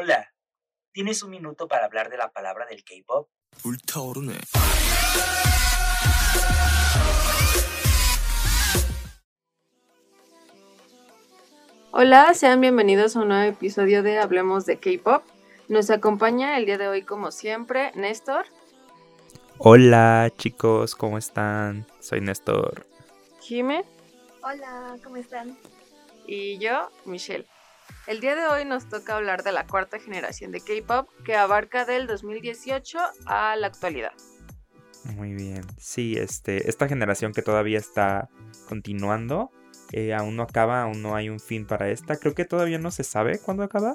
Hola, ¿tienes un minuto para hablar de la palabra del K-pop? Hola, sean bienvenidos a un nuevo episodio de Hablemos de K-pop. Nos acompaña el día de hoy, como siempre, Néstor. Hola chicos, ¿cómo están? Soy Néstor. Jime. Hola, ¿cómo están? Y yo, Michelle. El día de hoy nos toca hablar de la cuarta generación de K-pop que abarca del 2018 a la actualidad. Muy bien. Sí, este, esta generación que todavía está continuando, eh, aún no acaba, aún no hay un fin para esta. Creo que todavía no se sabe cuándo acaba.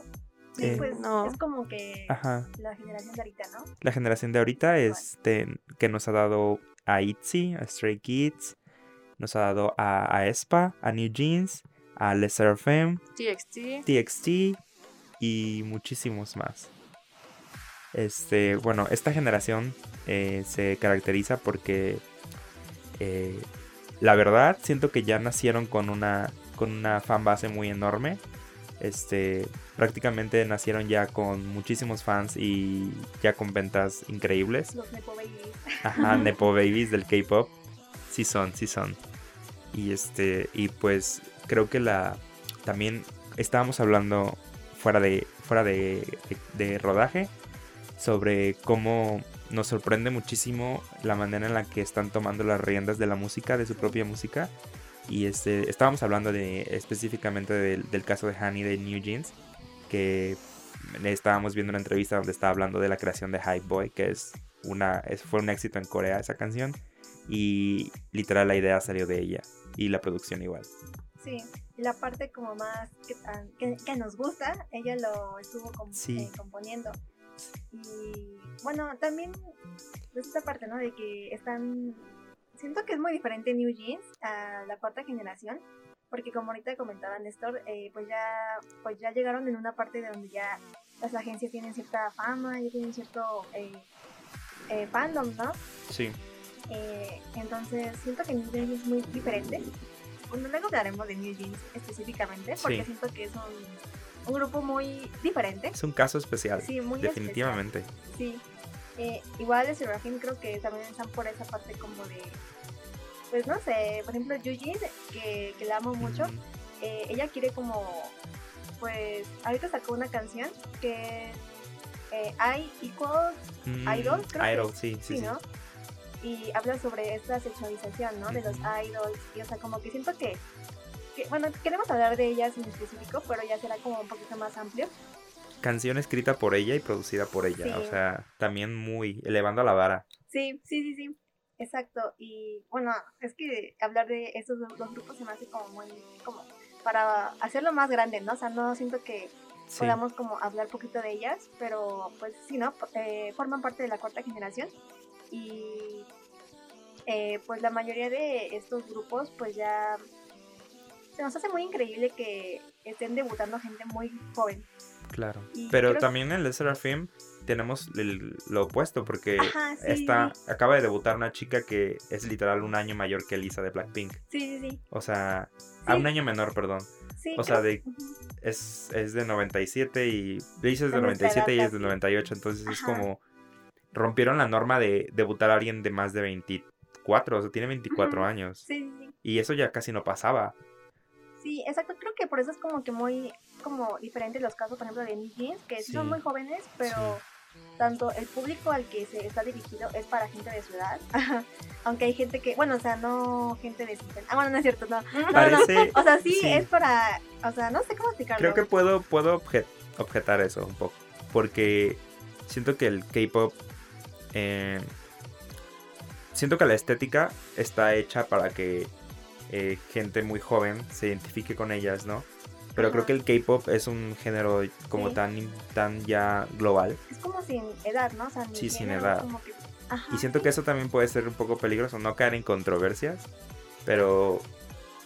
Sí, Eh, pues no. es como que Ajá. la generación de ahorita, ¿no? La generación de ahorita este, que nos ha dado a ITZY, a Stray Kids, nos ha dado a, a Espa, a New Jeans, a Les Seraphim, TXT. TXT y muchísimos más. Este, bueno, esta generación eh, se caracteriza porque eh, la verdad siento que ya nacieron con una con una fan base muy enorme. Este, prácticamente nacieron ya con muchísimos fans y ya con ventas increíbles. Los Nepo Babies. Ajá, Nepo Babies del K-pop. Sí son, sí son. Y este, y pues creo que la. También estábamos hablando fuera de. fuera de, rodaje. Sobre cómo nos sorprende muchísimo la manera en la que están tomando las riendas de la música, de su propia música. Y este, estábamos hablando de específicamente del, caso de Honey de New Jeans. Que estábamos viendo una entrevista donde estaba hablando de la creación de Hype Boy, que es una, fue un éxito en Corea esa canción. Y literal la idea salió de ella. Y la producción igual. Sí, y la parte como más que, tan- que, que nos gusta, ella lo estuvo Sí. eh, componiendo. Y bueno, también esta parte, ¿no? De que están... Siento que es muy diferente New Jeans a la cuarta generación, porque como ahorita comentaba Néstor, eh, pues ya pues ya llegaron en una parte de donde ya las agencias tienen cierta fama, ya tienen cierto eh, eh, fandom, ¿no? Sí. Eh, entonces siento que New Jeans es muy diferente. Bueno, luego hablaremos de New Jeans específicamente porque Sí. siento que es un, un grupo muy diferente. Es un caso especial. Sí, muy definitivamente. especial, Sí. Eh, igual de Seraphim creo que también están por esa parte como de... Pues no sé, por ejemplo Yuji, que, que la amo mucho, Mm, eh, ella quiere como... Pues ahorita sacó una canción que... Eh, I equal mm, Idol, creo que Idol, es. sí, sí, sí, sí. Y habla sobre esta sexualización, ¿no? De los idols. Y, o sea, como que siento que, que- bueno, queremos hablar de ellas en específico, pero ya será como un poquito más amplio. Canción escrita por ella y producida por ella. Sí. O sea, también muy elevando a la vara. Sí, sí, sí, sí. Exacto. Y bueno, es que hablar de estos dos, dos grupos se me hace como muy, como para hacerlo más grande, ¿no? O sea, no siento que Sí. podamos como hablar poquito de ellas, pero pues sí, ¿no? Eh, forman parte de la cuarta generación y eh, pues la mayoría de estos grupos pues ya se nos hace muy increíble que estén debutando gente muy joven. Claro. Y Pero que- también en Les Seraphim tenemos el- lo opuesto porque Ajá, sí, esta acaba de debutar una chica que es literal un año mayor que Elisa de Blackpink. sí, sí, sí. O sea, a un año menor, perdón. sí O sea, de-. Es, es de 97 y Elisa es de De nuestra 97 y es de casi. 98. Entonces es como rompieron la norma de debutar a alguien de más de 24. O sea, tiene 24 Ujú. años. Sí, sí. Y eso ya casi no pasaba. Sí, exacto. Creo que por eso es como que muy como diferente los casos, por ejemplo, de New Jeans, que sí, son muy jóvenes, pero tanto el público al que se está dirigido es para gente de su edad. Aunque hay gente que, bueno, o sea, no gente de 50. Ah, bueno, no es cierto, no. No, no, no. Parece. O sea, sí, sí. es para, o sea, no sé cómo explicarlo. Creo que puedo, puedo obje- objetar eso un poco. Porque siento que el K-pop. Eh, siento que la estética está hecha para que eh, gente muy joven se identifique con ellas, ¿no? Pero creo Ajá. que el K-pop es un género como Sí. tan, tan ya global. Es como sin edad, ¿no? O sea, Sí, sin edad. como que- Ajá, Y siento que eso también puede ser un poco peligroso, no caer en controversias. Pero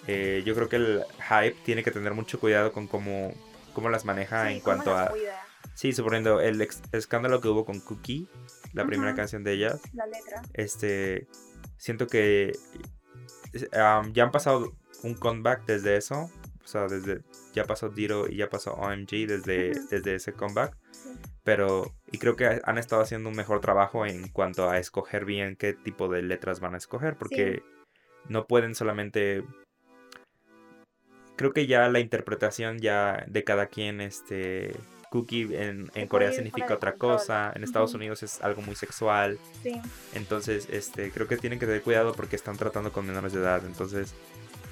eh, yo creo que el hype tiene que tener mucho cuidado con cómo, cómo las maneja sí, en cuanto a... cuida Sí, suponiendo el escándalo que hubo con Cookie, la primera canción de ellas, la letra. este, siento que um, ya han pasado un comeback desde eso, O sea, desde ya pasó Diro y ya pasó OMG desde, desde ese comeback. Sí. Pero, y creo que han estado haciendo un mejor trabajo en cuanto a escoger bien qué tipo de letras van a escoger, porque no pueden solamente... Creo que ya la interpretación ya de cada quien, este... Cookie en, en Corea significa otra control. cosa, en Estados. Unidos es algo muy sexual, Sí, entonces este creo que tienen que tener cuidado porque están tratando con menores de edad, entonces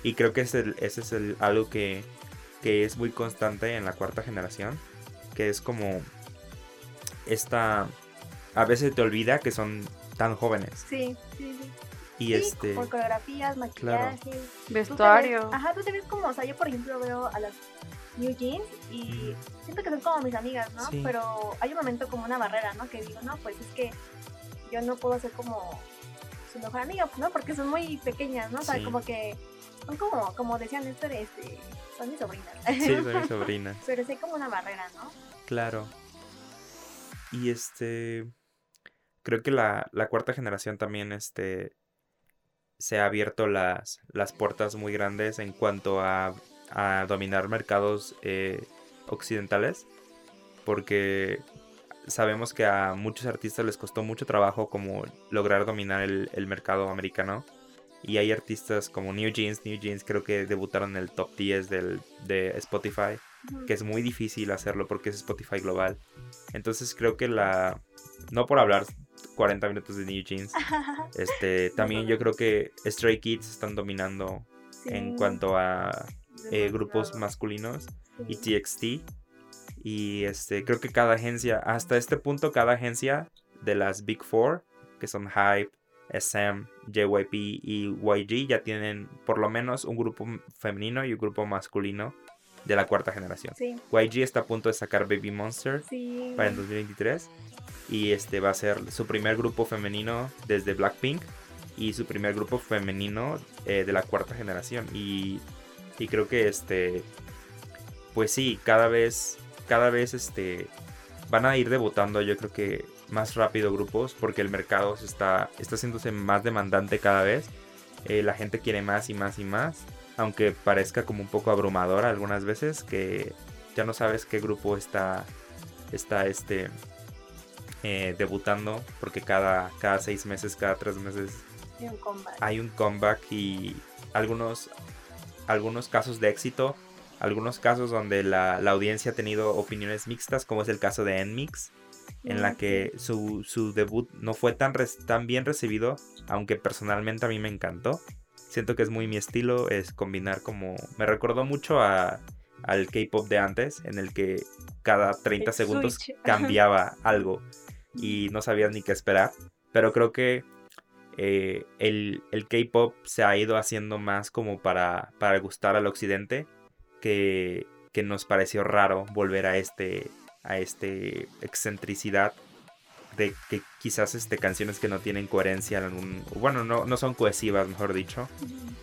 y creo que es el- ese es el, algo que, que es muy constante en la cuarta generación, que es como esta a veces te olvida que son tan jóvenes sí, sí, sí. y Sí, este por coreografías, te ves- Vestuario. Ajá, tú te ves como, o sea, yo por ejemplo veo a las New Jeans y siento que son como mis amigas, ¿no? Sí. Pero hay un momento como una barrera, ¿no? Que digo, no, pues es que yo no puedo ser como su mejor amiga, ¿no? Porque son muy pequeñas, ¿no? O sea, Sí. como que son como, como decía Néstor, este, son mis sobrinas. sí, son mis sobrinas. Pero sí hay como una barrera, ¿no? Claro. Y este. Creo que la, la cuarta generación también este. Se ha abierto las, las puertas muy grandes en cuanto a, a dominar mercados eh, occidentales. Porque sabemos que a muchos artistas les costó mucho trabajo como lograr dominar el, el mercado americano. Y hay artistas como New Jeans. New Jeans creo que debutaron en el top 10 del, de Spotify que es muy difícil hacerlo porque es Spotify global. Entonces creo que la... No por hablar 40 minutos de New Jeans, este, también yo creo que Stray Kids están dominando Sí, en cuanto a eh, grupos masculinos y. TXT. Y este, creo que cada agencia, hasta este punto, cada agencia de las Big Four, que son Hype, SM, JYP y YG, ya tienen por lo menos un grupo femenino y un grupo masculino de la cuarta generación. Sí, YG está a punto de sacar Baby Monster sí. para el 2023 y este va a ser su primer grupo femenino desde Blackpink y su primer grupo femenino eh, de la cuarta generación y, y creo que este pues sí cada vez cada vez este van a ir debutando yo creo que más rápido grupos porque el mercado se está está haciéndose más demandante cada vez Eh, la gente quiere más y más y más aunque parezca como un poco abrumador algunas veces que ya no sabes qué grupo está está este eh, debutando porque cada cada seis meses cada tres meses Sí, un comeback. hay un comeback y algunos algunos casos de éxito algunos casos donde la, la audiencia ha tenido opiniones mixtas como es el caso de Nmix en la que su, su debut no fue tan, tan bien recibido, aunque personalmente a mí me encantó. Siento que es muy mi estilo, es combinar como... Me recordó mucho a, al K-Pop de antes, en el que cada 30 El segundos switch. cambiaba algo y no sabías ni qué esperar. Pero creo que eh, el, el K-Pop se ha ido haciendo más como para, para gustar al occidente, que, que nos pareció raro volver a este a este excentricidad de que quizás este canciones que no tienen coherencia en algún- bueno no, no son cohesivas mejor dicho.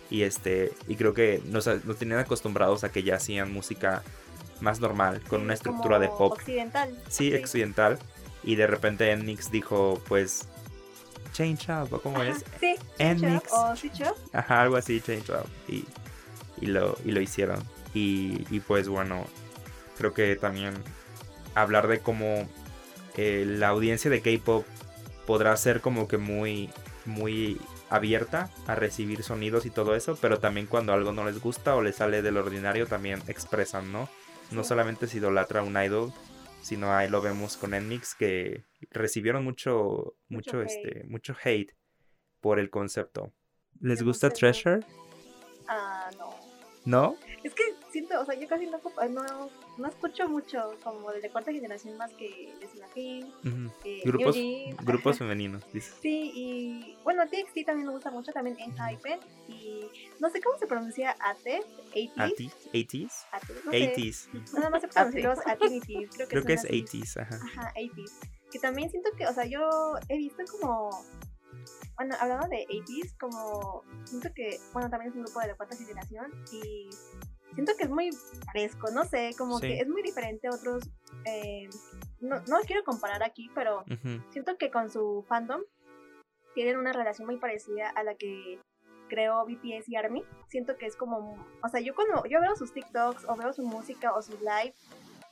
Y este y creo que nos, nos tenían acostumbrados a que ya hacían música más normal con Sí, una estructura de pop. Occidental. sí occidental. Y de repente Enmix dijo pues change up o cómo Ajá, es Sí, Nmix. Up o Switch Up. Ajá, algo así, Change Up. Y, y, lo, y lo hicieron. Y, y pues bueno, creo que también hablar de cómo eh, la audiencia de K-Pop podrá ser como que muy, muy abierta a recibir sonidos y todo eso, pero también cuando algo no les gusta o les sale del ordinario también expresan, ¿no? No solamente se idolatra a un idol, sino ahí lo vemos con Enmix que recibieron mucho, mucho, Mucho este, mucho hate por el concepto. ¿Les gusta gusta Treasure? Ah, no. ¿No? Es que siento, o sea, yo casi no, no, no escucho mucho como de la cuarta generación más que de Sinafin, Ujú. eh, Grupos, grupos femeninos, dices. Sí, y bueno, TXT también me gusta mucho, también en Hyper. Y no sé cómo se pronuncia AT, 80s. ¿80s? ¿80s? AT, no sé. 80s. Nada más se pronuncia los Atinities, creo que, Creo que es son así. 80s, ajá. Ajá, 80s. Que también siento que, o sea, yo he visto como. Bueno, hablando de 80s, como. Siento que, bueno, también es un grupo de la cuarta generación y siento que es muy fresco, no sé, como Sí. que es muy diferente a otros. eh, no, no quiero comparar aquí, pero siento que con su fandom tienen una relación muy parecida a la que creó BTS y ARMY. Siento que es como, o sea, yo cuando yo veo sus TikToks o veo su música o sus live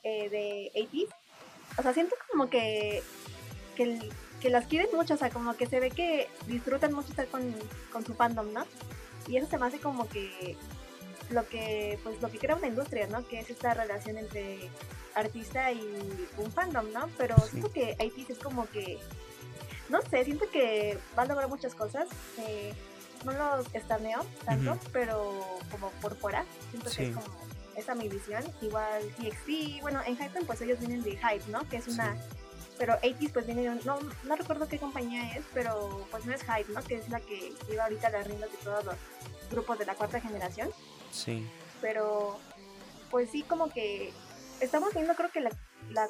eh, de 80 o sea, siento como que, que, que, las quieren mucho, o sea, como que se ve que disfrutan mucho estar con, con su fandom, ¿no? Y eso se me hace como que lo que pues lo que crea una industria, ¿no? Que es esta relación entre artista y un fandom, ¿no? Pero siento que IT es como que no sé, siento que va a lograr muchas cosas. Eh, no los estameo tanto, pero como por fuera, siento que es como esa mi visión. Igual TXT, bueno, en Hype pues ellos vienen de Hype, ¿no? Que es una pero 80 pues viene no, no recuerdo qué compañía es, pero pues no es Hype, ¿no? Que es la que lleva ahorita las riendas de todos los grupos de la cuarta generación. Sí. Pero, pues sí, como que estamos viendo, creo que la, la,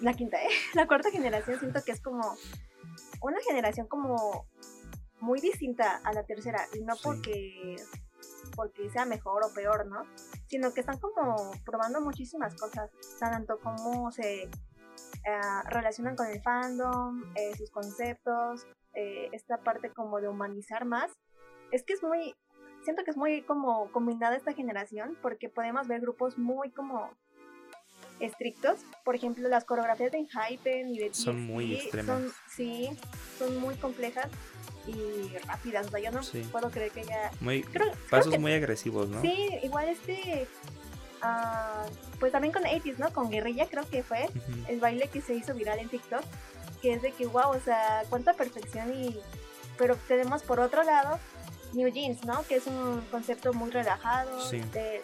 la quinta, ¿eh? La cuarta generación, siento que es como una generación como muy distinta a la tercera. Y no porque, porque sea mejor o peor, ¿no? Sino que están como probando muchísimas cosas. Tanto como se eh, relacionan con el fandom, eh, sus conceptos, eh, esta parte como de humanizar más. Es que es muy, siento que es muy como combinada esta generación porque podemos ver grupos muy como estrictos. Por ejemplo, las coreografías de Hypen y de son muy extremas. Son, sí, son muy complejas y rápidas. O sea, yo no puedo creer que. Muy, pasos muy agresivos, ¿no? Sí, igual este. Uh, pues también con 80 ¿no? Con Guerrilla, creo que fue el baile que se hizo viral en TikTok. Que es de que, wow, o sea, cuánta perfección y. Pero tenemos por otro lado New Jeans, ¿no? Que es un concepto muy relajado.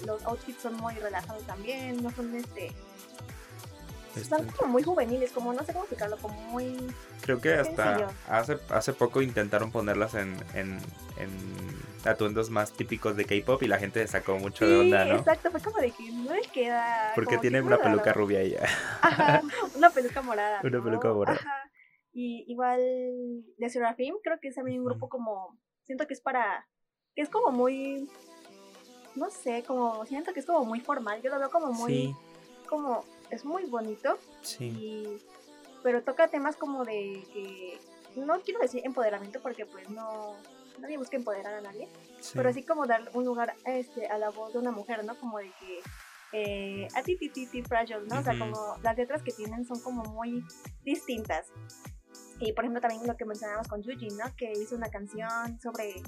los outfits son muy relajados también, no son este. Este como muy juveniles, como no sé cómo explicarlo, como muy. Creo que hasta hace, hace poco intentaron ponerlas en, en, en atuendos más típicos de K-pop y la gente sacó mucho de onda, ¿no? Exacto, fue como de que no le queda. Porque tiene una peluca rubia ella. Ajá, una peluca morada. una peluca morada. Ajá. Y igual de Seraphim, creo que es también un grupo como siento que es para, que es como muy, no sé, como, siento que es como muy formal, yo lo veo como muy, como, es muy bonito, sí. pero toca temas como de que, no quiero decir empoderamiento porque pues no, nadie busca empoderar a nadie, pero así como dar un lugar este, a la voz de una mujer, ¿no? Como de que eh, a ti, ti, ti, ti, fragile, ¿no? O sea, como las letras que tienen son como muy distintas. Y por ejemplo también lo que mencionamos con Yuji, ¿no? Que hizo una canción sobre,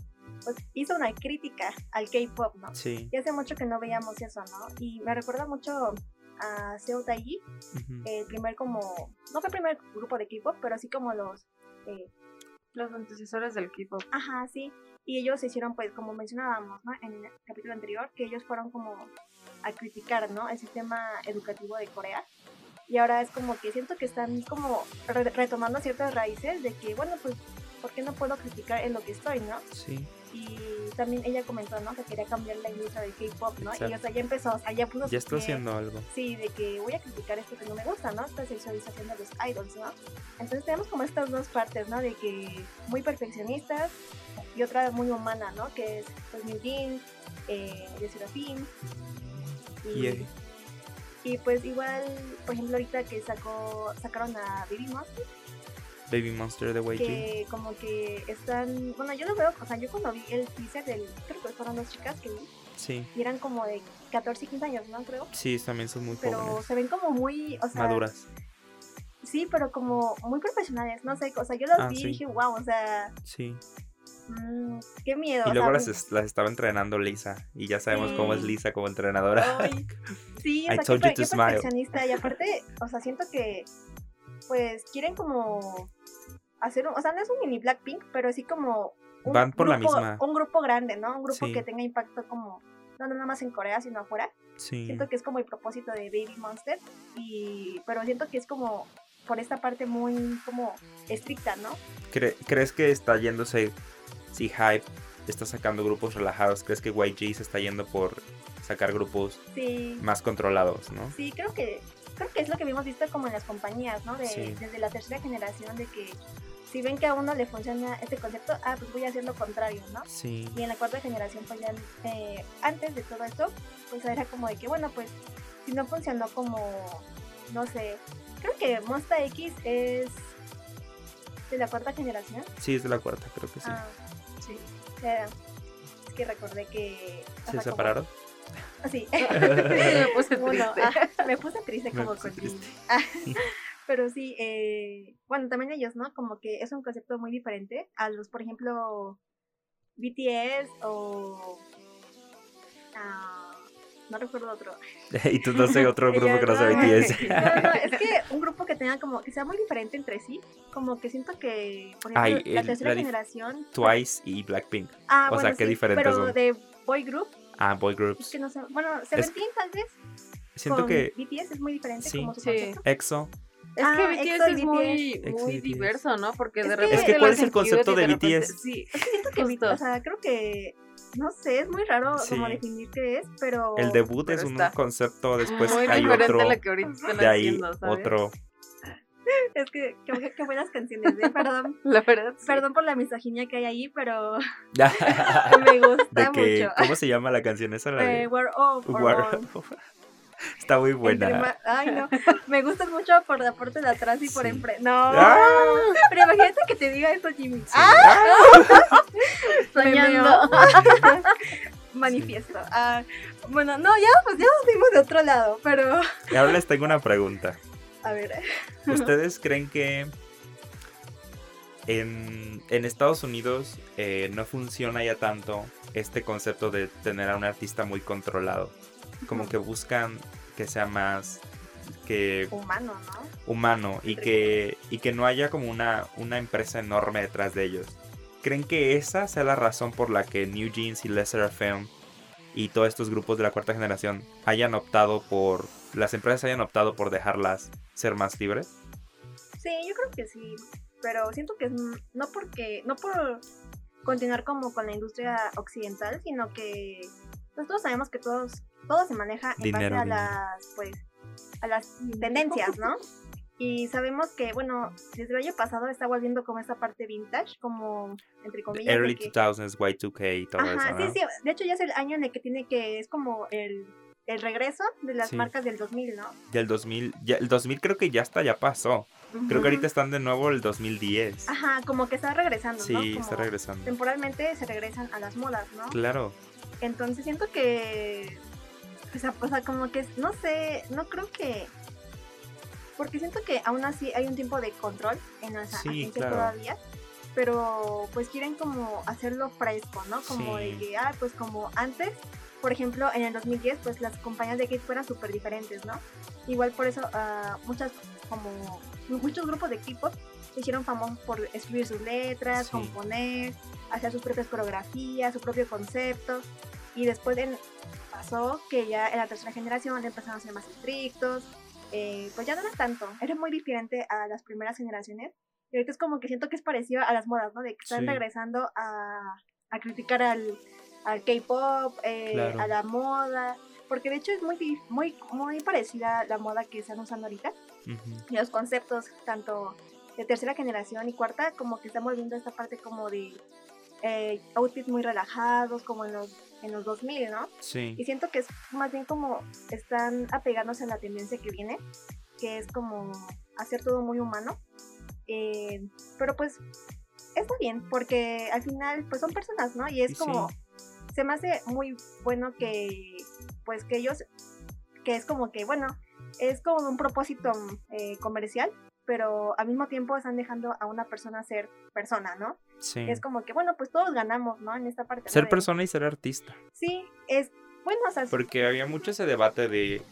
pues hizo una crítica al K-pop, ¿no? Sí. Y hace mucho que no veíamos eso, ¿no? Y me recuerda mucho a Seo Taiji, el primer como, no fue el primer grupo de K-pop, pero así como los... Eh, los antecesores del K-pop. Ajá, sí. Y ellos se hicieron, pues, como mencionábamos, ¿no? En el capítulo anterior, que ellos fueron como a criticar, ¿no? El sistema educativo de Corea y ahora es como que siento que están como retomando ciertas raíces de que, bueno, pues, ¿por qué no puedo criticar en lo que estoy, no? Sí. Y también ella comentó, ¿no? Que quería cambiar la industria del K-pop, ¿no? Y o sea, ya empezó, o sea, ya puso... Ya está haciendo algo. Sí, de que voy a criticar esto que no me gusta, ¿no? Esta sexualización de los idols, ¿no? Entonces tenemos como estas dos partes, ¿no? De que muy perfeccionistas y otra muy humana, ¿no? Que es, pues, New Jeans, eh, Serafín. Y, y pues igual, por ejemplo, ahorita que sacó sacaron a Monster. Baby Monster de YG. Que como que están, bueno, yo lo veo, o sea, yo cuando vi el teaser del, creo que fueron dos chicas que vi. Sí. Y eran como de 14 y 15 años, ¿no? Creo. Sí, también son muy pero jóvenes. Pero se ven como muy, o sea. Maduras. Sí, pero como muy profesionales, no sé, o sea, yo los ah, vi sí. y dije, wow, o sea. Sí. Mmm, qué miedo. Y luego las, estaba entrenando Lisa. Y ya sabemos Sí. cómo es Lisa como entrenadora. Ay, sí, o I sea, told qué, you to smile. Y aparte, o sea, siento que, pues, quieren como hacer, un, o sea, no es un mini Blackpink, pero así como un Van por la grupo- misma. Un grupo grande, ¿no? Un grupo Sí. que tenga impacto como, no nada más en Corea, sino afuera. Sí. Siento que es como el propósito de Baby Monster, y, pero siento que es como por esta parte muy como estricta, ¿no? ¿Cre- ¿Crees que está yéndose, si Hype está sacando grupos relajados, crees que YG se está yendo por sacar grupos Sí. más controlados, no? Sí, creo que creo que es lo que hemos visto como en las compañías, ¿no? De, Sí. Desde la tercera generación de que si ven que a uno le funciona este concepto, ah, pues voy a hacer lo contrario, ¿no? Sí. Y en la cuarta generación, pues ya eh, antes de todo esto, pues era como de que, bueno, pues si no funcionó como, no sé, creo que Monsta X es de la cuarta generación. Sí, es de la cuarta, creo que sí. Ah, Sí. eh, es que recordé que... o ¿Se como- separaron? Sí. me puse Uno, triste. ah, me puse triste Me como puse con triste. Ah, Pero sí, eh, bueno, también ellos, ¿no? Como que es un concepto muy diferente a los, por ejemplo, BTS o... ah, no recuerdo otro. y tú no sé otro grupo que no sea BTS. No, no, es que un grupo que tenga como, que sea muy diferente entre sí, como que siento que, por ejemplo, Ay, la el- tercera la generación... Twice y Blackpink. Ah, o sea, bueno, qué sí, diferentes pero son. de boy group, Ah, boy es groups. que no sé, bueno, Seventeen tal vez, Siento con que BTS es muy diferente Sí. como su Sí. concepto. EXO. Es Ah, que BTS EXO y es muy, BTS. muy diverso, ¿no? Porque Es de que- repente. Es que, ¿cuál es el concepto de repente- BTS? Sí, Siento que, Justo. o sea, creo que, no sé, es muy raro como Sí. definir qué es, pero... El debut pero es un está concepto, después muy hay otro. a lo que ahorita están De ahí haciendo, ¿sabes? otro. Es que, qué, qué buenas canciones, ¿eh? Perdón, La verdad, sí. perdón por la misoginia que hay ahí, pero me gusta de que, mucho. ¿cómo se llama la canción esa? La de Eh, We're Off. Está muy buena. Ay, no. Me gustan mucho por la parte de atrás y por Sí. enfrente. No. ¡Ah! Pero imagínate que te diga esto, Jimmy. Sí. Me Soñando. meo. Manifiesto. Ah, bueno, no, ya, pues ya nos fuimos de otro lado, pero. Y ahora les tengo una pregunta. A ver. ¿Ustedes creen que en, en Estados Unidos eh, no funciona ya tanto este concepto de tener a un artista muy controlado? Como que buscan que sea más que Humano, ¿no? humano y que, y que no haya como una, una empresa enorme detrás de ellos. ¿Creen que esa sea la razón por la que New Jeans y Lesser FM y todos estos grupos de la cuarta generación hayan optado por, las empresas hayan optado por dejarlas ser más libres? Sí, yo creo que sí. Pero siento que no porque. No por continuar como con la industria occidental, sino que. Pues todos sabemos que todos, todo se maneja en Dinero, base a dinero. las. Pues. A las tendencias, ¿no? Y sabemos que, bueno, desde el año pasado está volviendo como esta parte vintage, como entre comillas. de Early que- 2000s, Y2K y todo Ajá, eso, sí, ¿no? sí. De hecho, ya es el año en el que tiene que. Es como el, el regreso de las Sí. marcas del 2000, ¿no? Del 2000, ya, el 2000 creo que ya está, ya pasó. Creo que ahorita están de nuevo el 2010. Ajá, como que está regresando, Sí, ¿no? está Como regresando. Temporalmente se regresan a las modas, ¿no? Claro, Entonces siento que. O sea, o sea, como que. No sé, no creo que. Porque siento que aún así hay un tiempo de control en las Sí, agencias claro. todavía. Pero pues quieren como hacerlo fresco, ¿no? Como Sí. de que, ah, pues como antes, por ejemplo, en el 2010, pues las compañías de K-pop eran súper diferentes, ¿no? Igual por eso ah, muchas, como muchos grupos de K-pop se hicieron famosos por escribir sus letras, Sí. componer, hacer sus propias coreografías, su propio concepto. Y después en- pasó que ya en la tercera generación empezaron a ser más estrictos. eh, pues ya no era tanto, era muy diferente a las primeras generaciones. Y ahorita es como que siento que es parecido a las modas, ¿no? De que están Sí. regresando a, a criticar al, al K-pop, eh, Claro. a la moda. Porque de hecho es muy, muy, muy parecida la moda que están usando ahorita ujú, y los conceptos tanto de tercera generación y cuarta como que están volviendo a esta parte como de eh, outfits muy relajados como en los en los 2000 no sí. y siento que es más bien como están apegándose a la tendencia que viene que es como hacer todo muy humano Eh, pero pues está bien porque al final pues son personas no y es como sí. Se me hace muy bueno que pues que ellos que es como que bueno es como un propósito eh, comercial pero al mismo tiempo están dejando a una persona ser persona no sí. es como que bueno pues todos ganamos no en esta parte. Ser persona y ser artista. sí es bueno o sea Porque había mucho ese debate de,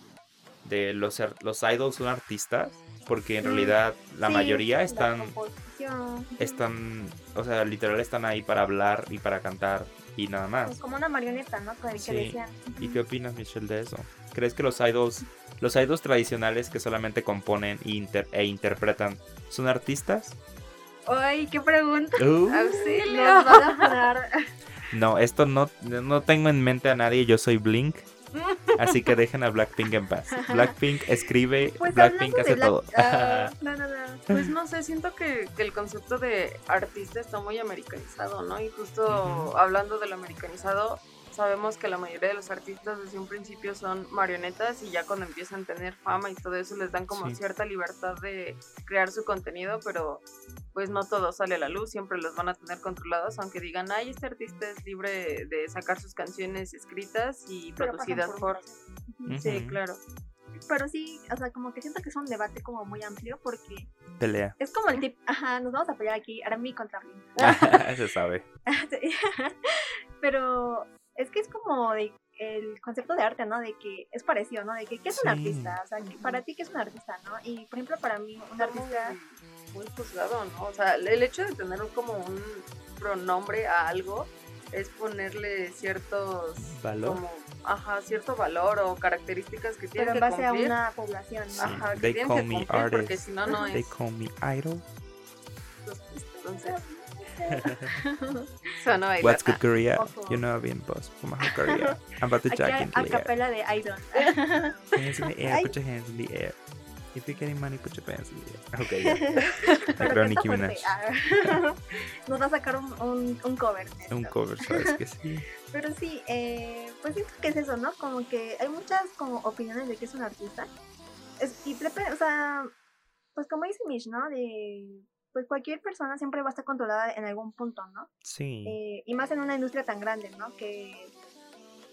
de los, ar- los idols son artistas, porque en realidad la sí, mayoría la están, composición, están, o sea, literal están ahí para hablar y para cantar y nada pues más. como una marioneta no que Sí. decían ¿Y qué opinas, Michelle, de eso? ¿Crees que los idols, los idols tradicionales que solamente componen e, inter- e interpretan, son artistas? ay qué pregunta Uh, ¡Auxilio! nos van a parar no, esto no, no tengo en mente a nadie, yo soy Blink. Así que dejen a Blackpink en paz. Blackpink escribe, pues Blackpink hace Black- todo. ah, no no no Pues no sé, siento que, que el concepto de artista está muy americanizado, ¿no? Y justo Ujú. hablando del americanizado, sabemos que la mayoría de los artistas desde un principio son marionetas y ya cuando empiezan a tener fama y todo eso les dan como Sí. cierta libertad de crear su contenido, pero pues no todo sale a la luz, siempre los van a tener controlados, aunque digan, ay, este artista es libre de sacar sus canciones escritas y Pero producidas por. Sí, claro. Pero sí, o sea, como que siento que es un debate como muy amplio porque Pelea. es como el tip, ajá, nos vamos a pelear aquí, Arami contra mí. Se sabe. Pero es que es como de el concepto de arte, ¿no? De que es parecido, ¿no? De que ¿qué es un artista? O sea, que para ti, ¿qué es un artista, no? Y, por ejemplo, para mí, un artista... muy juzgado, ¿no? O sea, el hecho de tener como un pronombre a algo es ponerle ciertos ¿Valor? como ajá, cierto valor o características que tienen Pero en que base a cumplir. una población, ¿no? Sí. Ajá, que They tienen call que me cumplir porque artist. si no no They es. call me idol. Entonces, sonó ahí. What's good Korea? Ojo. You know I've been boss from my whole Korea. I'm about to jack a, a the air. capela de Idol. Hands in the air, put your hands in the air. If you're getting money, put your pants in the air. Ok, ya. Que Nicki Minaj. fuerte. Ah. Nos va a sacar un, un, un cover. de Un cover, ¿sabes que sí? Pero sí, eh, pues siento que es eso, ¿no? Como que hay muchas como opiniones de que es un artista. Es, y, o sea, pues como dice Mish, ¿no? De, pues cualquier persona siempre va a estar controlada en algún punto, ¿no? Sí. Eh, y más en una industria tan grande, ¿no? Que,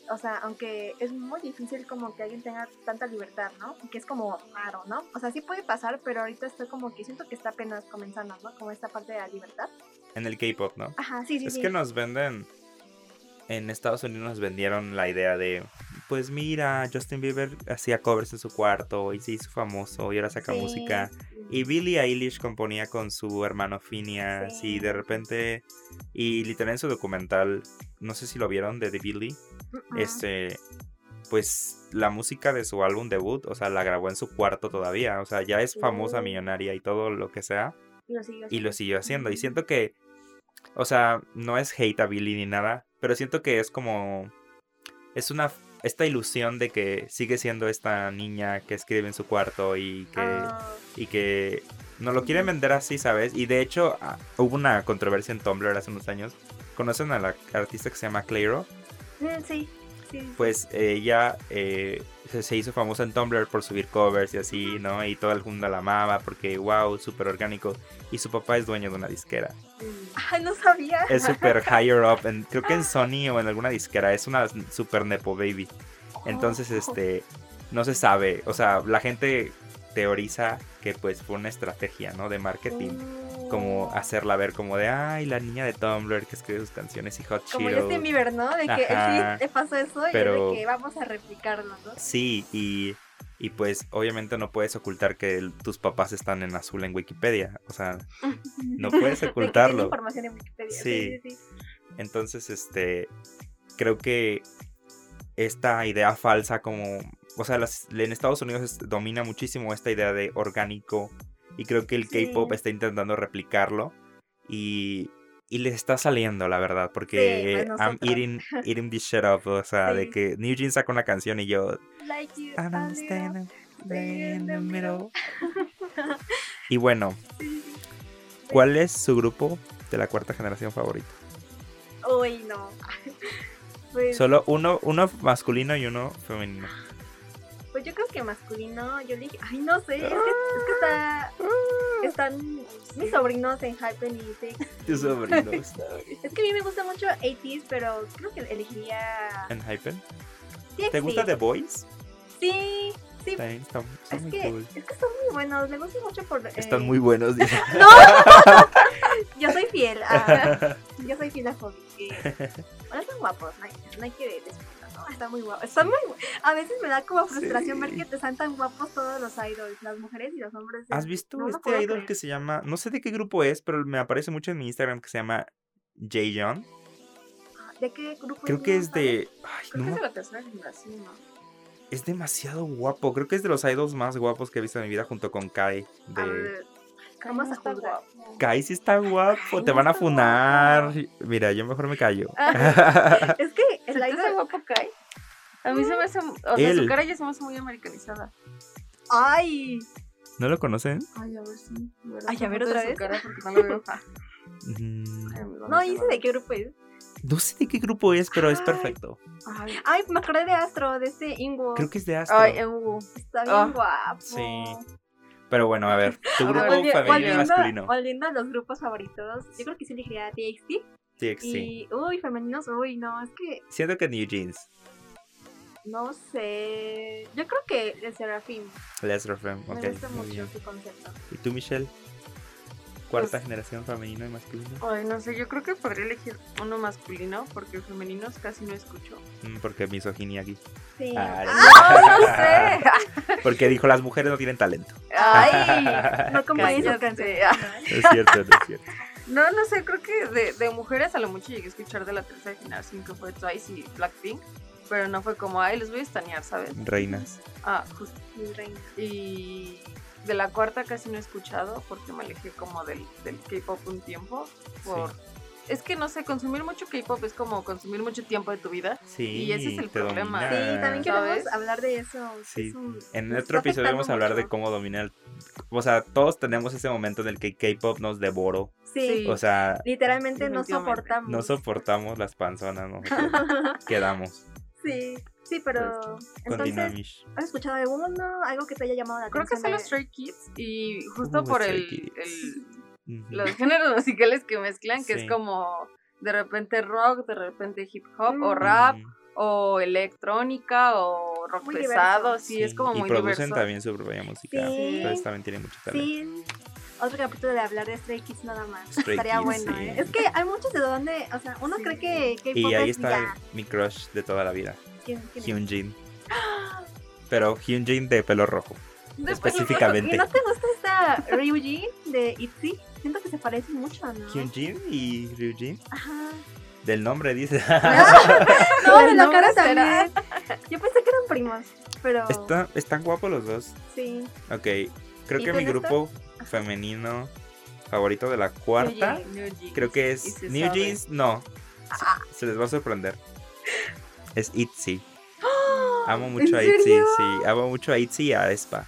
o sea, aunque es muy difícil como que alguien tenga tanta libertad, ¿no? Que es como raro, ¿no? O sea, sí puede pasar, pero ahorita estoy como que siento que está apenas comenzando, ¿no? Como esta parte de la libertad. En el K-pop, ¿no? Ajá, sí, sí, Es sí. que nos venden. En Estados Unidos nos vendieron la idea de. Pues mira, Justin Bieber hacía covers en su cuarto y se hizo famoso y ahora saca Sí. música. Y Billie Eilish componía con su hermano Phineas Sí. y de repente. Y literal en su documental, no sé si lo vieron, de The Billie, Este. Pues la música de su álbum debut, o sea, la grabó en su cuarto todavía. O sea, ya es famosa, Oh. millonaria y todo lo que sea Y lo siguió y lo haciendo. siguió haciendo. Y siento que, o sea, no es hate a Billy ni nada, pero siento que es como, es una, esta ilusión de que sigue siendo esta niña que escribe en su cuarto y que, Ah, y que nos lo quieren vender así, ¿sabes? Y de hecho ah, hubo una controversia en Tumblr hace unos años. ¿Conocen a la artista que se llama Clairo? Mm, sí. Pues ella eh, se, hizo famosa en Tumblr por subir covers y así, ¿no? Y todo el mundo la amaba porque, wow, súper orgánico. Y su papá es dueño de una disquera. Ay, no sabía. Es súper higher up, en- creo que en Sony o en alguna disquera. Es una super nepo baby. Entonces, Oh. este, no se sabe. O sea, la gente teoriza que pues fue una estrategia, ¿no? De marketing. Como hacerla ver como de, ay, la niña de Tumblr que escribe sus canciones y Hot Como Cheetos". Justin Bieber, ¿no? De que Ajá. sí te pasó eso Pero- y de que vamos a replicarlo, ¿no? Sí, y, y pues obviamente no puedes ocultar que el- tus papás están en azul en Wikipedia. O sea, no puedes ocultarlo. información en Wikipedia. Sí. Sí, sí, sí. Entonces, este, creo que esta idea falsa como, o sea, las- en Estados Unidos domina muchísimo esta idea de orgánico y creo que el Sí. K-pop está intentando replicarlo y, y les está saliendo, la verdad, porque pues I'm eating, eating this shit up, o sea, de Sí. que New Jeans saca una canción y yo, Like you, I'm in the middle. Y bueno, Sí, sí, ¿cuál es su grupo de la cuarta generación favorito? sí. Uy, no. Pues, Solo uno, uno masculino y uno femenino. pues yo creo que masculino, yo le dije, ay, no sé, es que, es que está, están mis sobrinos en Hypen y Six. Tus sobrinos. Es que a mí me gusta mucho 80s, pero creo que elegiría ¿En Hypen? ¿Te gusta The Boys? Sí, sí. También están, están Es muy que, cool. es que están muy buenos, me gusta mucho por... Están eh, muy buenos, dice. Yo soy fiel a... yo soy fiel a Hobby. que- bueno, están guapos, no hay, no hay que decir, ¿no? Están muy guapos. Están muy A veces me da como frustración ver que te están tan guapos todos los idols, las mujeres y los hombres. ¿Has es- visto no este idol creer. que se llama, no sé de qué grupo es, pero me aparece mucho en mi Instagram que se llama Jaeyeon? ¿De qué grupo Creo que no es de, ay, Creo no que es de la tercera generación, ¿no? es demasiado guapo. Creo que es de los idols más guapos que he visto en mi vida junto con Kai. A De... ver, Vamos a Está guapo. Kai sí está guapo, Ay, te no van a está funar. guapo. Mira, yo mejor me callo. Es que el ¿Se te hace idol. guapo Kai? A mí se me hace, o sea, Él. su cara ya se me hace muy americanizada. ¡Ay! ¿No lo conocen? Ay, a ver si. Ay, a ver otra vez. Cara porque no lo veo. Ah, Mm, ay, amigo, No, te dice va. de qué grupo es. No sé de qué grupo es, pero es perfecto. Ay, Ay, me acordé de Astro, de este Ingo. Creo que es de Astro. Ay, Hugo. Está bien Ah. guapo. Sí. Pero bueno, a ver, tu grupo femenino y volviendo, masculino. volviendo a los grupos favoritos, yo creo que sí elegiría TXT. TXT. Y, uy, femeninos, uy, no, es que Siento que New Jeans. No sé. Yo creo que el Serafim. Les Refrem, Me ok. gusta muy mucho bien. su concepto. ¿Y tú, Michelle? Cuarta Pues- generación femenino y masculino. Ay, no sé, yo creo que podría elegir uno masculino porque femeninos casi no escucho. Mm, porque misoginia aquí. Sí. Ah, No, no sé. Porque dijo, las mujeres no tienen talento. Ay, no como esas canciones. Es cierto, no es cierto. No, no sé, creo que de, de mujeres a lo mucho llegué a escuchar de la tercera generación que fue Twice y Blackpink. Pero no fue como, ay, los voy a estanear, ¿sabes? Reinas. Ah, justo. Mi reina. Y de la cuarta casi no he escuchado porque me alejé como del, del K-pop un tiempo. Por... Es que no sé, consumir mucho K-pop es como consumir mucho tiempo de tu vida. Sí, Y ese es el problema. domina. Sí, también queremos ¿Sabes? hablar de eso. Sí. es un- En nos otro episodio vamos a hablar de cómo domina el... O sea, todos tenemos ese momento en el que K-pop nos devoró. Sí. O sea, literalmente no soportamos. no soportamos las panzonas, ¿no? Quedamos. Sí, sí, pero entonces. ¿has escuchado alguno? Algo que te haya llamado la Creo que atención. son los de- Stray Kids y justo Uh, por el, el- Ujú. los géneros musicales que mezclan, que Sí. es como de repente rock, de repente hip hop o Mm. rap Ujú. o electrónica o rock Muy pesado, diverso. sí, es como y muy producen diverso. también su propia música. Sí. Entonces también tienen mucho talento. Sí, otro capítulo de hablar de Stray Kids nada más. Stray Estaría Kids, bueno, sí. ¿eh? Es que hay muchos de donde, o sea, uno Sí. cree que Y ahí es está ya. mi crush de toda la vida, ¿Quién- quién? Hyunjin. Pero Hyunjin de pelo rojo. De- específicamente. ¿Y no te gusta esta Ryuji de ITZY? Siento que se parecen mucho, ¿no? Hyunjin y Ryujin. Ajá. Del nombre dice. No, de la No, cara será. también. Yo pensé que eran primos, pero Está- están guapos los dos. sí. Ok. Creo ¿Y que mi esto? Femenino favorito de la cuarta. New Jeans, New Creo que es New sabe. Jeans. No. Se- Se les va a sorprender. Es ITZY. Amo mucho a ¿En ITZY. serio? Sí, amo mucho a ITZY y a Espa.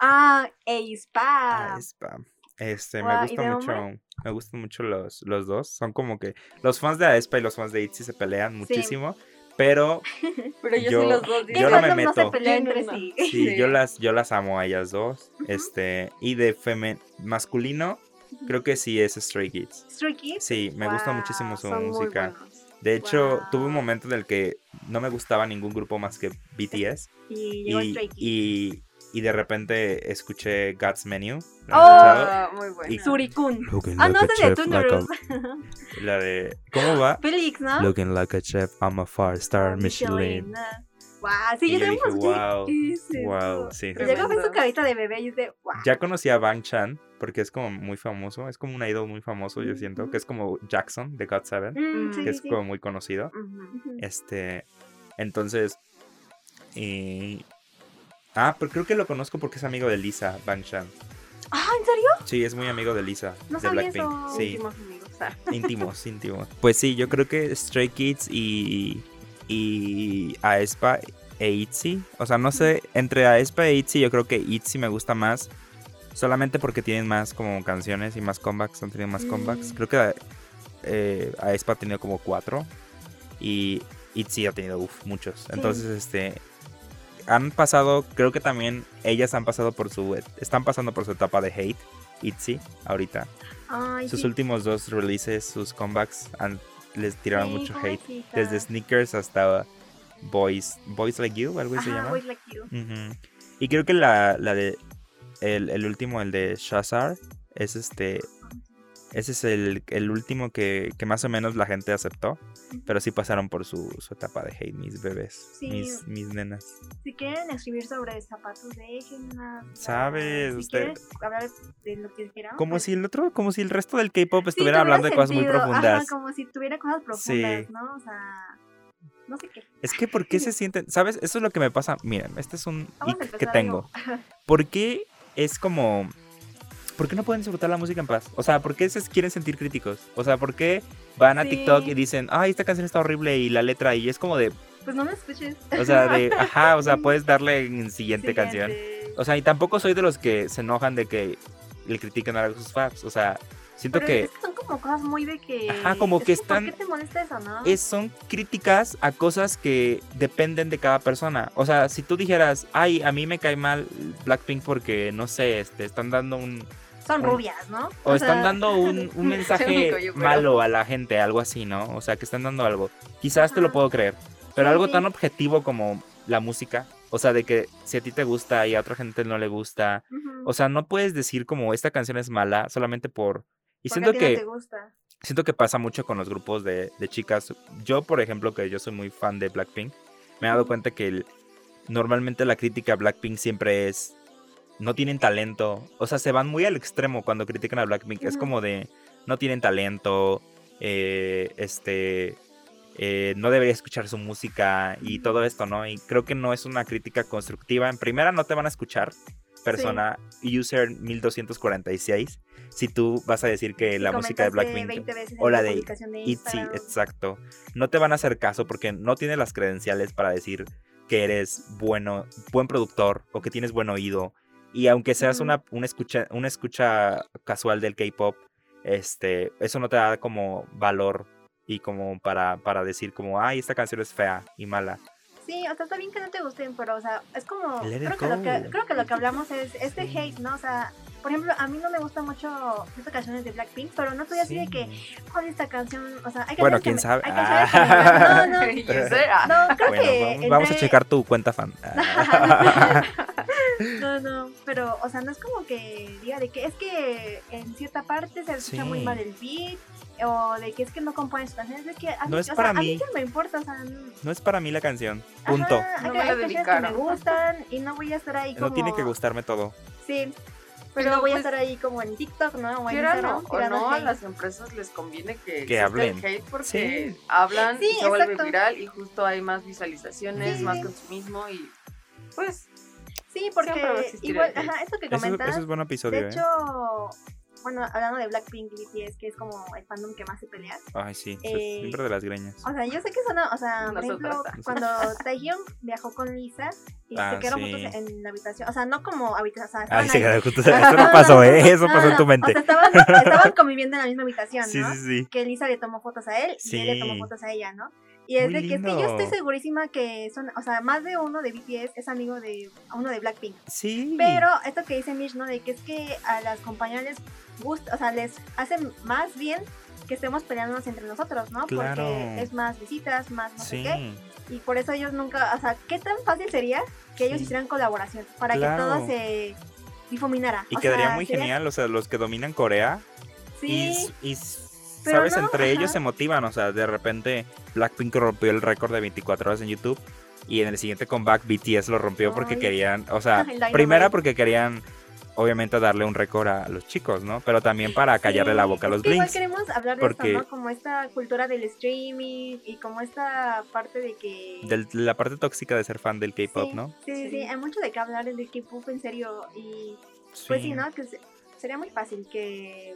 Ah, A Aespa. Espa. Este, me ¿y gusta mucho. hombre? Me gustan mucho los, los dos. Son como que los fans de Aespa y los fans de ITZY se pelean muchísimo. Pero Pero yo, Yo- sí los dos yo no me no se meto. pelea entre sí. sí, Sí. yo las, yo las amo a ellas dos. Este, y de femen masculino, creo que sí es Stray Kids. Stray Kids. Sí, me gusta muchísimo su música. De hecho, Wow. tuve un momento en el que no me gustaba ningún grupo más que BTS. Y y, y de repente escuché God's Menu. ¿la Oh. Ah, muy bueno. Y- Surikun. Ah, no, ese de Girls. La de. ¿Cómo va? Felix, ¿no? Looking like a chef, I'm a five star Michelin. Wow, sí, Y yo dije, wow, wow, sí. Y luego ves su carita de bebé y es de, wow. Ya conocí a Bang Chan porque es como muy famoso. Es como un idol muy famoso, yo siento. Que es como Jackson de God Seven, Mm, sí, que sí, es sí. como muy conocido. Este. Entonces. Y. Ah, pero creo que lo conozco porque es amigo de Lisa, Bang Chan. Ah, ¿en serio? Sí, es muy amigo de Lisa, No de Blackpink. eso. Sí, Íntimos amigos. ah. íntimos, íntimos. Pues sí, yo creo que Stray Kids y. Y Aespa e ITZY. O sea, no sé, entre Aespa e ITZY, yo creo que ITZY me gusta más. Solamente porque tienen más como canciones y más comebacks, han tenido más Mm. comebacks. Creo que eh, Aespa ha tenido como cuatro. Y ITZY ha tenido uf, muchos. Entonces, este. Han pasado, creo que también ellas han pasado por su. Están pasando por su etapa de hate. ITZY, ahorita. Ay, Sus sí. últimos dos releases, sus comebacks, han- les tiraron Sí, mucho hate. Desde Sneakers hasta Boys. Boys Like You, algo así se llama. Boys Like You. Y creo que la, la de. El, el último, el de Shazar, es este. Ese es el, el último que, que más o menos la gente aceptó. Pero sí pasaron por su, su etapa de hate, mis bebés. Sí. Mis, mis nenas. Si quieren escribir sobre zapatos, déjenlas. ¿Sabes? Si Usted- hablar de lo que quieran. Como pues, si el otro, como si el resto del K-pop estuviera tuviera hablando de cosas muy profundas. Ajá, como si tuviera cosas profundas, Sí. ¿no? O sea, no sé qué. Es que, ¿por qué se sienten? ¿Sabes? Eso es lo que me pasa. Miren, este es un Vamos ick que tengo. ¿Por qué es como. ¿Por qué no pueden disfrutar la música en paz? O sea, ¿por qué se quieren sentir críticos? O sea, ¿por qué van a Sí. TikTok y dicen, ay, esta canción está horrible y la letra? Y es como de. Pues no me escuches. O sea, de. Ajá, o sea, puedes darle en siguiente canción. Siguiente. O sea, y tampoco soy de los que se enojan de que le critican a sus fans. O sea, Siento Pero que es que son como cosas muy de que. Ajá, como es que ¿Por están- qué te molesta eso, no? es, son críticas a cosas que dependen de cada persona. O sea, si tú dijeras, ay, a mí me cae mal Blackpink porque, no sé, este, están dando un... Son rubias, ¿no? O, están dando un, un mensaje único, malo a la gente, algo así, ¿no? O sea, que están dando algo. Quizás te lo puedo creer. Pero Sí, algo sí. tan objetivo como la música. O sea, de que si a ti te gusta y a otra gente no le gusta. O sea, no puedes decir como esta canción es mala solamente por... Y porque siento a ti que... no te gusta. siento que pasa mucho con los grupos de, de chicas. Yo, por ejemplo, que yo soy muy fan de Blackpink, me he dado cuenta que el- normalmente la crítica a Blackpink siempre es no tienen talento. O sea, se van muy al extremo cuando critican a Blackpink. Es como de no tienen talento, eh, este, eh, no debería escuchar su música y todo esto, ¿no? Y creo que no es una crítica constructiva. En primera, no te van a escuchar, persona user 1246, si tú vas a decir que la música de Blackpink 20 veces en o la una de ITZY, exacto. No te van a hacer caso porque no tienes las credenciales para decir que eres bueno, buen productor o que tienes buen oído. Y aunque seas una, una escucha, una escucha casual del K-pop, este, eso no te da como valor y como para, para decir como, ay, esta canción es fea y mala. Sí, o sea, está bien que no te gusten, pero, o sea, es como. Creo que, lo que, creo que lo que hablamos es este Sí. hate, ¿no? O sea, por ejemplo, a mí no me gustan mucho estas canciones de Blackpink, pero no estoy así de que, joder, esta canción. O sea, hay Bueno, que quién me- sabe. Hay canciones que me- No, no. No, creo Bueno, que. vamos, vamos a checar tu cuenta fan. No, no, pero, o sea, no es como que diga de que es que en cierta parte se escucha muy Sí. mal el beat, o de que es que no componen sus canciones, de que a No mí, es o sea, para a mí mí. qué me importa, o sea, no es para mí la canción. Punto. Ajá, No que- me hay canciones que me gustan y no voy a estar ahí como... No tiene que gustarme todo. Sí, pero no voy a pues, estar ahí como en TikTok, ¿no? O en o, Instagram o tirando no, a las empresas les conviene que, el hablen. hate porque Sí. hablan Sí, y se vuelve viral y justo hay más visualizaciones, Sí, más sí. consumismo y pues Sí, porque igual, ajá, esto que Eso, comentas, eso es buen episodio, de ¿eh? hecho, bueno, hablando de Blackpink y BTS, que es como el fandom que más se pelea, Ay, sí, eh, siempre de las greñas. O sea, yo sé que suena, o sea, por Nosotras ejemplo, cuando Taehyung viajó con Lisa y Ah, se quedaron sí. juntos en la habitación, o sea, no como habitación, o sea, Ay, se quedó justo. Eso no pasó, ¿eh? Eso No, pasó en no, tu O mente. sea, estaban, estaban conviviendo en la misma habitación, Sí, ¿no? sí, sí. Que Lisa le tomó fotos a él y él le tomó Sí. fotos a ella, ¿no? Y es Muy de que es que yo lindo. estoy segurísima que son, o sea, más de uno de BTS es amigo de uno de Blackpink. Sí. Pero esto que dice Mish, ¿no? De que es que a las compañeras les gusta, o sea, les hace más bien que estemos peleándonos entre nosotros, ¿no? Claro. Porque es más visitas, más no sé qué. Y por eso ellos nunca, o sea, ¿qué tan fácil sería que ellos Sí. hicieran colaboración para Claro. que todo se difuminara? Y O quedaría sea, muy sería- genial, o sea, los que dominan Corea. Sí, Y, y, Pero sabes, no, entre ellos ajá. se motivan, o sea, de repente Blackpink rompió el récord de 24 horas en YouTube. Y en el siguiente comeback BTS lo rompió porque Ay. querían, o sea, primera porque querían obviamente darle un récord a los chicos, ¿no? Pero también para callarle Sí, la boca a los que igual Blinks. queremos hablar de porque- esto, ¿no? Como esta cultura del streaming y como esta parte de que... Del- de la parte tóxica de ser fan del K-pop, sí, ¿no? Sí, sí, sí, hay mucho de qué hablar del K-pop en serio y pues sí, ¿no? Que se- sería muy fácil que...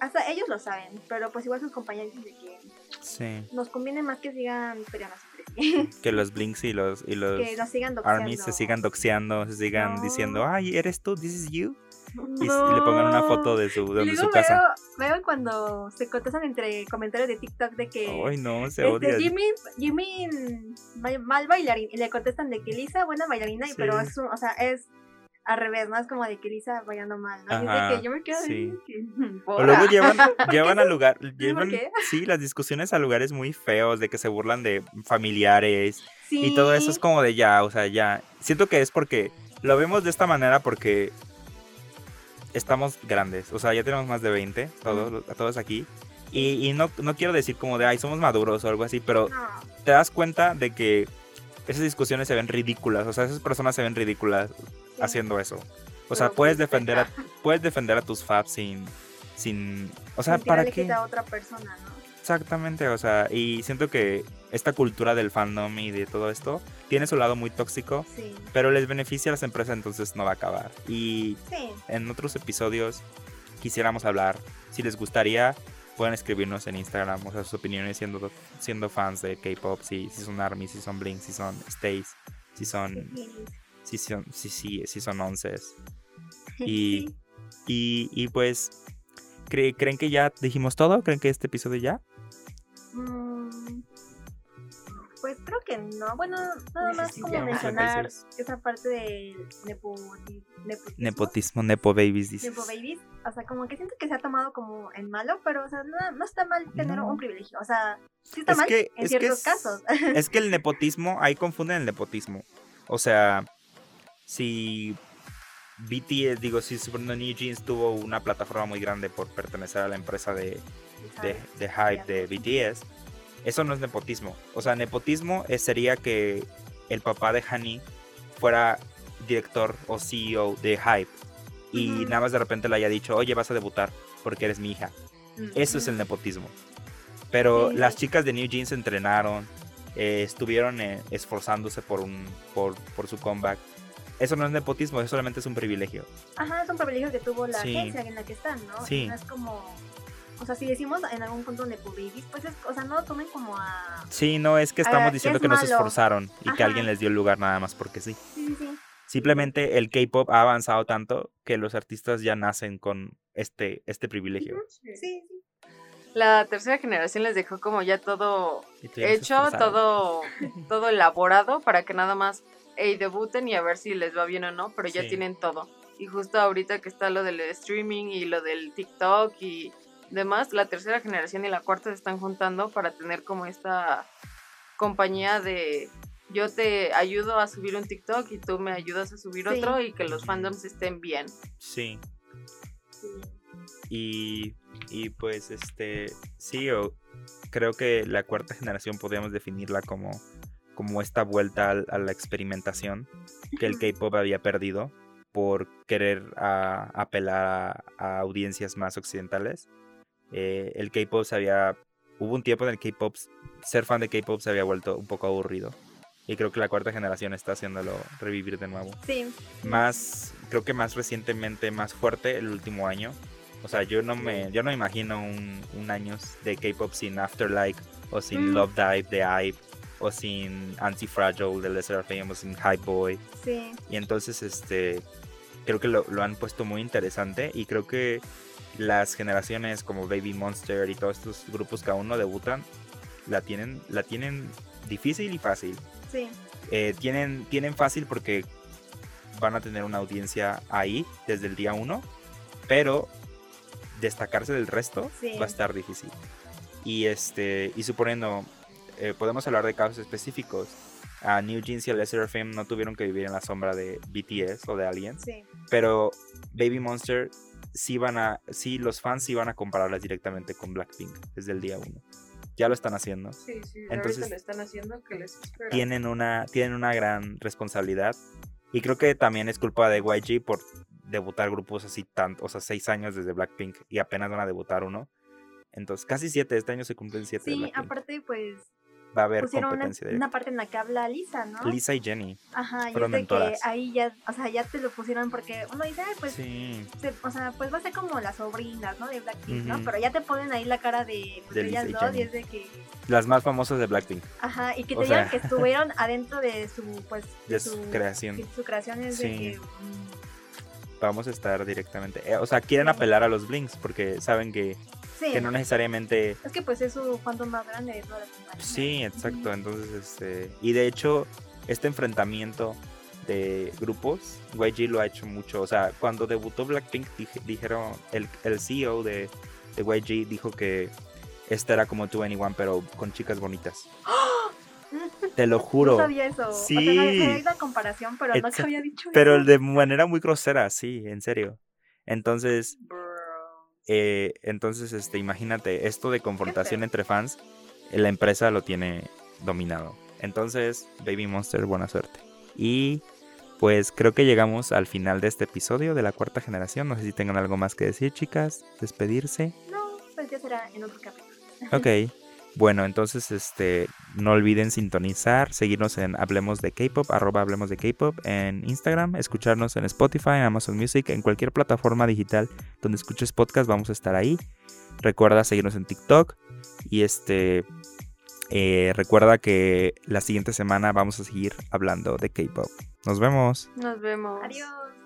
Hasta ellos lo saben, pero pues igual sus compañeros dicen de que Sí. nos conviene más que sigan sí, Que los Blinks y los, y los que nos sigan doxeando. Armies se sigan doxeando, se sigan No. diciendo, ay, ¿eres tú? ¿This is you? Y, s- y No. le pongan una foto de su, de Y su casa. Veo, veo cuando se contestan entre comentarios de TikTok de que... Ay, no, se Este, odian. Jimmy, Jimmy ba- mal bailarín y le contestan de que Lisa buena bailarina y Sí. pero es un, o sea es al revés no es como de que Lisa bailando mal no Y Ajá, de que yo me quedo sí. que O luego llevan, llevan a lugar, llevan, sí, las discusiones a lugares muy feos, de que se burlan de familiares sí, y todo eso es como de ya, o sea, ya. Siento que es porque lo vemos de esta manera porque estamos grandes, o sea, ya tenemos más de 20, todos, todos aquí. Y, y no, no quiero decir como de, ay, somos maduros o algo así, pero no, te das cuenta de que esas discusiones se ven ridículas, o sea, esas personas se ven ridículas. Haciendo eso. O sea, puedes defender a, puedes defender a tus fabs sin sin o sea, ¿para qué? a otra persona no Exactamente, o sea, y siento que esta cultura del fandom y de todo esto tiene su lado muy tóxico, sí. pero les beneficia a las empresas, entonces no va a acabar. Y sí. en otros episodios quisiéramos hablar, si les gustaría, pueden escribirnos en Instagram, o sea, sus opiniones siendo, siendo fans de K-pop, si, si son ARMY, si son Blink, si son Stays, si son, sí, si son, si, si, si son onces. sí. Y, Sí. y, y pues cre- ¿creen que ya dijimos todo? ¿Creen que este episodio ya? Mm, Pues creo que no. Bueno, nada más como mencionar esa parte del nepoti- nepotismo. Nepotismo, nepo babies, dices. Nepo babies. O sea, como que siento que se ha tomado como en malo, pero o sea, no, no está mal tener No. un privilegio. O sea, sí está Es mal que- en es que ciertos es- casos. Es que el nepotismo, ahí confunden el nepotismo. O sea, si BTS, digo, si Super New Jeans tuvo una plataforma muy grande por pertenecer a la empresa de, de, de hype de BTS, eso no es nepotismo. O sea, nepotismo es- sería que el papá de Hani fuera director o CEO de hype y nada más de repente le haya dicho, oye, vas a debutar porque eres mi hija. Eso es el nepotismo. Pero las chicas de New Jeans entrenaron, eh, estuvieron eh, esforzándose por, un, por, por su comeback. Eso no es nepotismo, eso solamente es un privilegio. Ajá, es un privilegio que tuvo la Sí. agencia en la que están, ¿no? Sí. No es como. O sea, si decimos en algún punto Nepo Babies, pues es, o sea, no lo tomen como a. Sí, no es que estamos diciendo es que no se malo. esforzaron y que alguien les dio el lugar nada más porque sí. Sí, sí, sí. Simplemente el K-pop ha avanzado tanto que los artistas ya nacen con este, este privilegio. Sí, sí. La tercera generación les dejó como ya todo hecho, todo, todo elaborado para que nada más ey, debuten y a ver si les va bien o no, pero ya Sí. tienen todo. Y justo ahorita que está lo del streaming y lo del TikTok y demás, la tercera generación y la cuarta se están juntando para tener como esta compañía de yo te ayudo a subir un TikTok y tú me ayudas a subir Sí. otro y que los fandoms estén bien. Sí. sí. Y, y pues este, sí, o- creo que la cuarta generación podríamos definirla como, como esta vuelta a, la experimentación que el K-Pop había perdido por querer a- apelar a, a audiencias más occidentales. Eh, el K-Pop se había... Hubo un tiempo en el K-Pop, ser fan de K-Pop se había vuelto un poco aburrido. Y creo que la cuarta generación está haciéndolo revivir de nuevo Sí. más, creo que más recientemente, más fuerte el último año. O sea, yo no me, yo no me imagino un, un año de K-pop sin Afterlife, o sin Mm. Love Dive de Hype, o sin Anti-Fragile de Lesser Fame, o sin Hype Boy. Sí. Y entonces, este, creo que lo, lo han puesto muy interesante y creo que las generaciones como Baby Monster y todos estos grupos que aún no debutan, la tienen, la tienen difícil y fácil Sí. eh, tienen, tienen fácil porque van a tener una audiencia ahí desde el día uno, pero destacarse del resto Sí. va a estar difícil. Y este, y suponiendo, eh, podemos hablar de casos específicos. A New Jeans y a Lesser FM no tuvieron que vivir en la sombra de BTS o de Aliens, Sí. pero Baby Monster sí van a, sí los fans sí van a compararlas directamente con Blackpink desde el día uno. Ya lo están haciendo Sí, sí, Entonces- le están haciendo que les espera. tienen una, tienen una gran responsabilidad. Y creo que también es culpa de YG por debutar grupos así tanto, o sea, seis años desde Blackpink y apenas van a debutar uno. Entonces, casi siete, este año se cumplen siete. Sí, aparte, pues Va a haber pusieron una, competencia una directa. parte en la que habla Lisa, ¿no? Lisa y Jenny. Ajá, y es de que ahí ya, o sea, ya te lo pusieron porque uno dice, ay, pues, Sí, se- o sea, pues va a ser como las sobrinas, ¿no? De Blackpink, ¿no? Pero ya te ponen ahí la cara de, pues, De ellas y dos y es de que, las más famosas de Blackpink, ajá, y que O te sea- digan que estuvieron adentro de su, pues, de su creación. su creación es de Sí. que, mm, Vamos a estar directamente. eh, o sea, quieren Sí. apelar a los Blinks porque saben que, sí, que no necesariamente es que pues es su fandom más grande de todas las compañías. Sí, exacto. Entonces, este. Y de hecho, este enfrentamiento de grupos, YG lo ha hecho mucho. O sea, cuando debutó Blackpink, dije- dijeron. El, el CEO de, de YG dijo que esta era como 2NE1, pero con chicas bonitas. Te lo juro. No sabía eso. Sí. O sea, la comparación, pero no Exacto. que había dicho Pero eso. de manera muy grosera, sí, en serio. Entonces, Bro. Eh, entonces, este, imagínate, esto de confrontación entre fans, la empresa lo tiene dominado. Entonces, Baby Monster, buena suerte. Y pues creo que llegamos al final de este episodio de la cuarta generación. No sé si tengan algo más que decir, chicas. Despedirse. No, pues ya será en otro capítulo. Ok. Bueno, entonces este no olviden sintonizar, seguirnos en Hablemos de K-pop, arroba Hablemos de K-pop en Instagram, escucharnos en Spotify, en Amazon Music, en cualquier plataforma digital donde escuches podcast, vamos a estar ahí. Recuerda seguirnos en TikTok y este eh, recuerda que la siguiente semana vamos a seguir hablando de K-pop. Nos vemos. Nos vemos. Adiós.